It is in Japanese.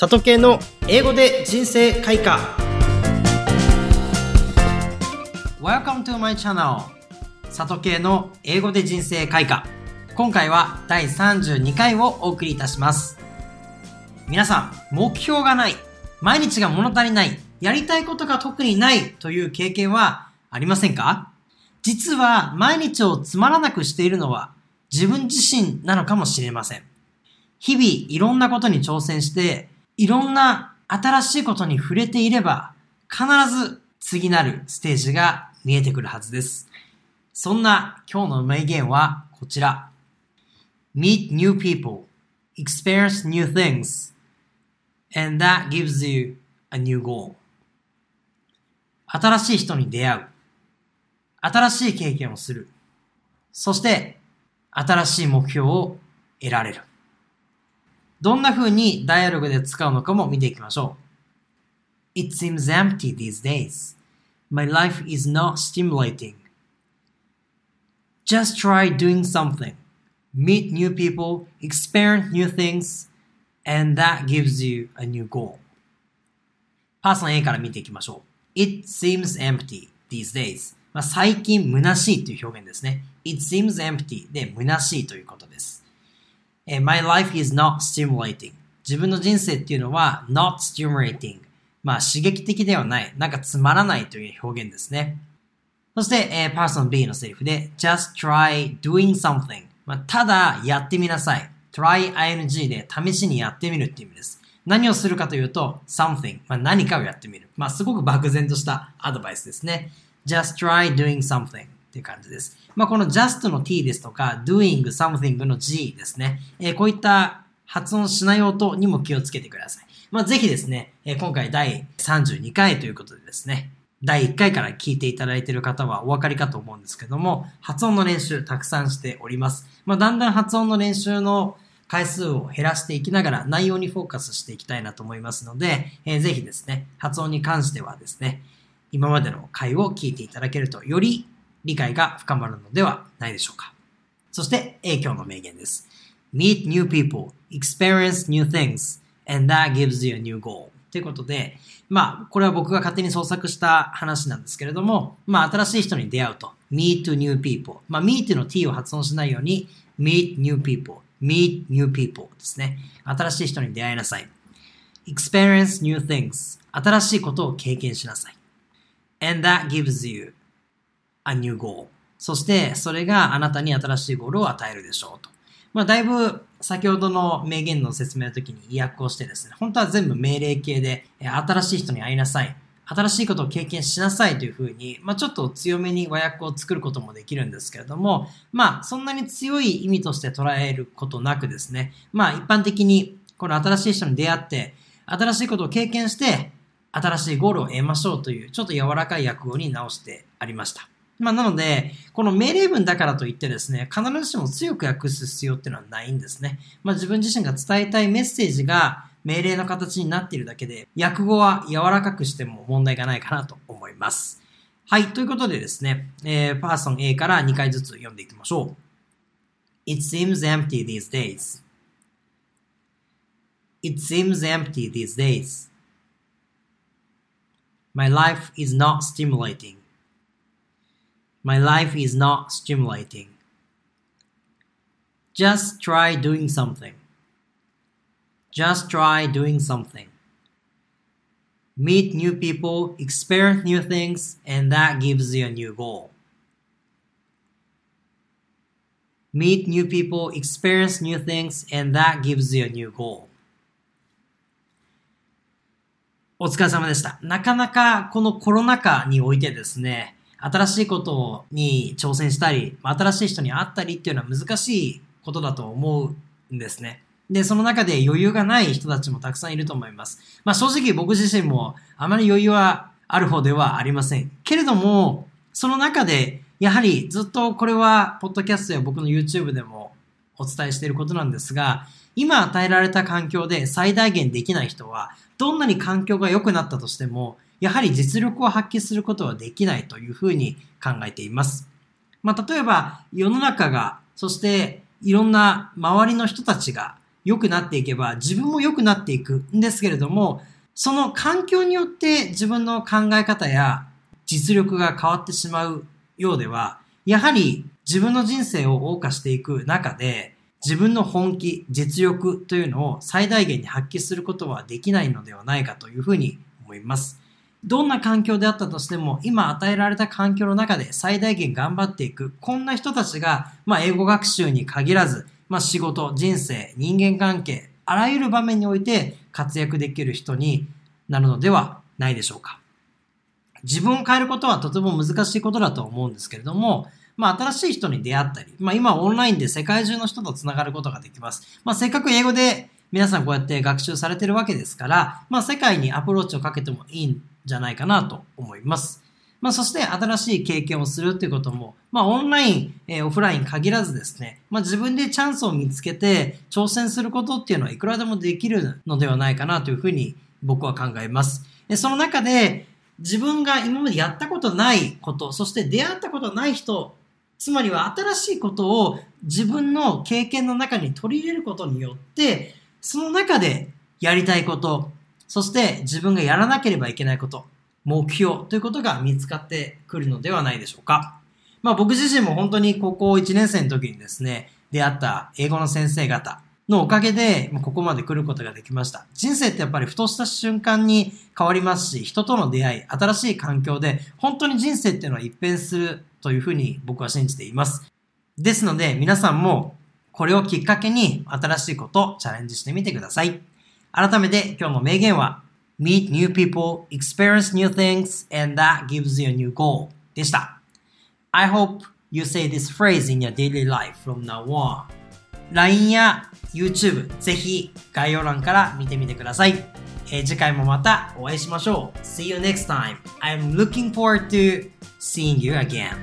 里系の英語で人生開花。Welcome to my channel. 里系の英語で人生開花。今回は第32回をお送りいたします。皆さん目標がない。毎日が物足りない。やりたいことが特にない。という経験はありませんか？実は毎日をつまらなくしているのは自分自身なのかもしれません。日々いろんなことに挑戦していろんな新しいことに触れていれば、必ず次なるステージが見えてくるはずです。そんな今日の名言はこちら。Meet new people, experience new things, and that gives you a new goal. 新しい人に出会う。新しい経験をする。そして、新しい目標を得られる。どんな風にダイアログで使うのかも見ていきましょう。It seems empty these days. My life is not stimulating. Just try doing something. Meet new people, experience new things, and that gives you a new goal. パーソン A から見ていきましょう。It seems empty these days. まあ、最近虚しいという表現ですね。It seems empty で虚しいということです。え My life is not stimulating. 自分の人生っていうのは not stimulating. まあ刺激的ではない。なんかつまらないという表現ですね。そして、えー、パーソン B のセリフで just try doing something. まあ、ただやってみなさい。try ing で試しにやってみるっていう意味です。何をするかというと something. まあ、何かをやってみる。まあ、すごく漠然としたアドバイスですね。just try doing something. っていう感じです。まあ、この just の t ですとか doing something の g ですね。えー、こういった発音しない音にも気をつけてください。まあ、ぜひですね、えー、今回第32回ということでですね、第1回から聞いていただいている方はお分かりかと思うんですけども、発音の練習たくさんしております。まあ、だんだん発音の練習の回数を減らしていきながら内容にフォーカスしていきたいなと思いますので、えー、ぜひですね、発音に関してはですね、今までの回を聞いていただけるとより理解が深まるのではないでしょうか。そして、影響の名言です。Meet new people, experience new things, and that gives you a new goal. ということで、まあ、これは僕が勝手に創作した話なんですけれども、まあ、新しい人に出会うと。meet new people. まあ、meet の t を発音しないように、meet new people, meet new people ですね。新しい人に出会いなさい。experience new things. 新しいことを経験しなさい。and that gives you a new goal. そして、それがあなたに新しいゴールを与えるでしょうと。まあ、だいぶ先ほどの名言の説明の時に意訳をしてですね、本当は全部命令形で、新しい人に会いなさい。新しいことを経験しなさいというふうに、まあ、ちょっと強めに和訳を作ることもできるんですけれども、まあ、そんなに強い意味として捉えることなくですね、まあ、一般的に、この新しい人に出会って、新しいことを経験して、新しいゴールを得ましょうという、ちょっと柔らかい訳語に直してありました。まあ、なので、この命令文だからといってですね、必ずしも強く訳す必要っていうのはないんですね。まあ、自分自身が伝えたいメッセージが命令の形になっているだけで、訳語は柔らかくしても問題がないかなと思います。はい。ということでですね、えー、パーソン A から2回ずつ読んでいきましょう。It seems empty these days. It seems empty these days. My life is not stimulating. My life is not stimulating. Just try doing something. Just try doing something. Meet new people, experience new things, and that gives you a new goal. Meet new people, experience new things, and that gives you a new goal. お疲れ様でした。なかなかこのコロナ禍においてですね、 新しいことに挑戦したり、新しい人に会ったりっていうのは難しいことだと思うんですね。で、その中で余裕がない人たちもたくさんいると思います。まあ正直僕自身もあまり余裕はある方ではありません。けれども、その中でやはりずっとこれはポッドキャストや僕の YouTube でもお伝えしていることなんですが、今与えられた環境で最大限できない人は、どんなに環境が良くなったとしても、やはり実力を発揮することはできないというふうに考えています。まあ、例えば世の中が、そしていろんな周りの人たちが良くなっていけば自分も良くなっていくんですけれども、その環境によって自分の考え方や実力が変わってしまうようでは、やはり自分の人生を謳歌していく中で、自分の本気、実力というのを最大限に発揮することはできないのではないかというふうに思います。どんな環境であったとしても、今与えられた環境の中で最大限頑張っていく、こんな人たちが、まあ、英語学習に限らず、まあ、仕事、人生、人間関係、あらゆる場面において活躍できる人になるのではないでしょうか。自分を変えることはとても難しいことだと思うんですけれども、まあ、新しい人に出会ったり、まあ、今オンラインで世界中の人と繋がることができます。まあ、せっかく英語で皆さんこうやって学習されてるわけですから、まあ、世界にアプローチをかけてもいいじゃないかなと思います。まあ、そして新しい経験をするっていうことも、まあ、オンライン、えー、オフライン限らずですね、まあ、自分でチャンスを見つけて挑戦することっていうのはいくらでもできるのではないかなというふうに僕は考えます。その中で、自分が今までやったことないこと、そして出会ったことない人、つまりは新しいことを自分の経験の中に取り入れることによって、その中でやりたいこと、そして自分がやらなければいけないこと、目標ということが見つかってくるのではないでしょうか。まあ僕自身も本当に高校1年生の時にですね、出会った英語の先生方、のおかげで、ここまで来ることができました。人生ってやっぱりふとした瞬間に変わりますし、人との出会い、新しい環境で、本当に人生っていうのは一変するというふうに僕は信じています。ですので、皆さんもこれをきっかけに新しいことをチャレンジしてみてください。改めて今日の名言は、Meet new people, experience new things, and that gives you a new goal でした。I hope you say this phrase in your daily life from now on. LINE や YouTube ぜひ概要欄から見てみてください。えー、次回もまたお会いしましょう。See you next time. I'm looking forward to seeing you again.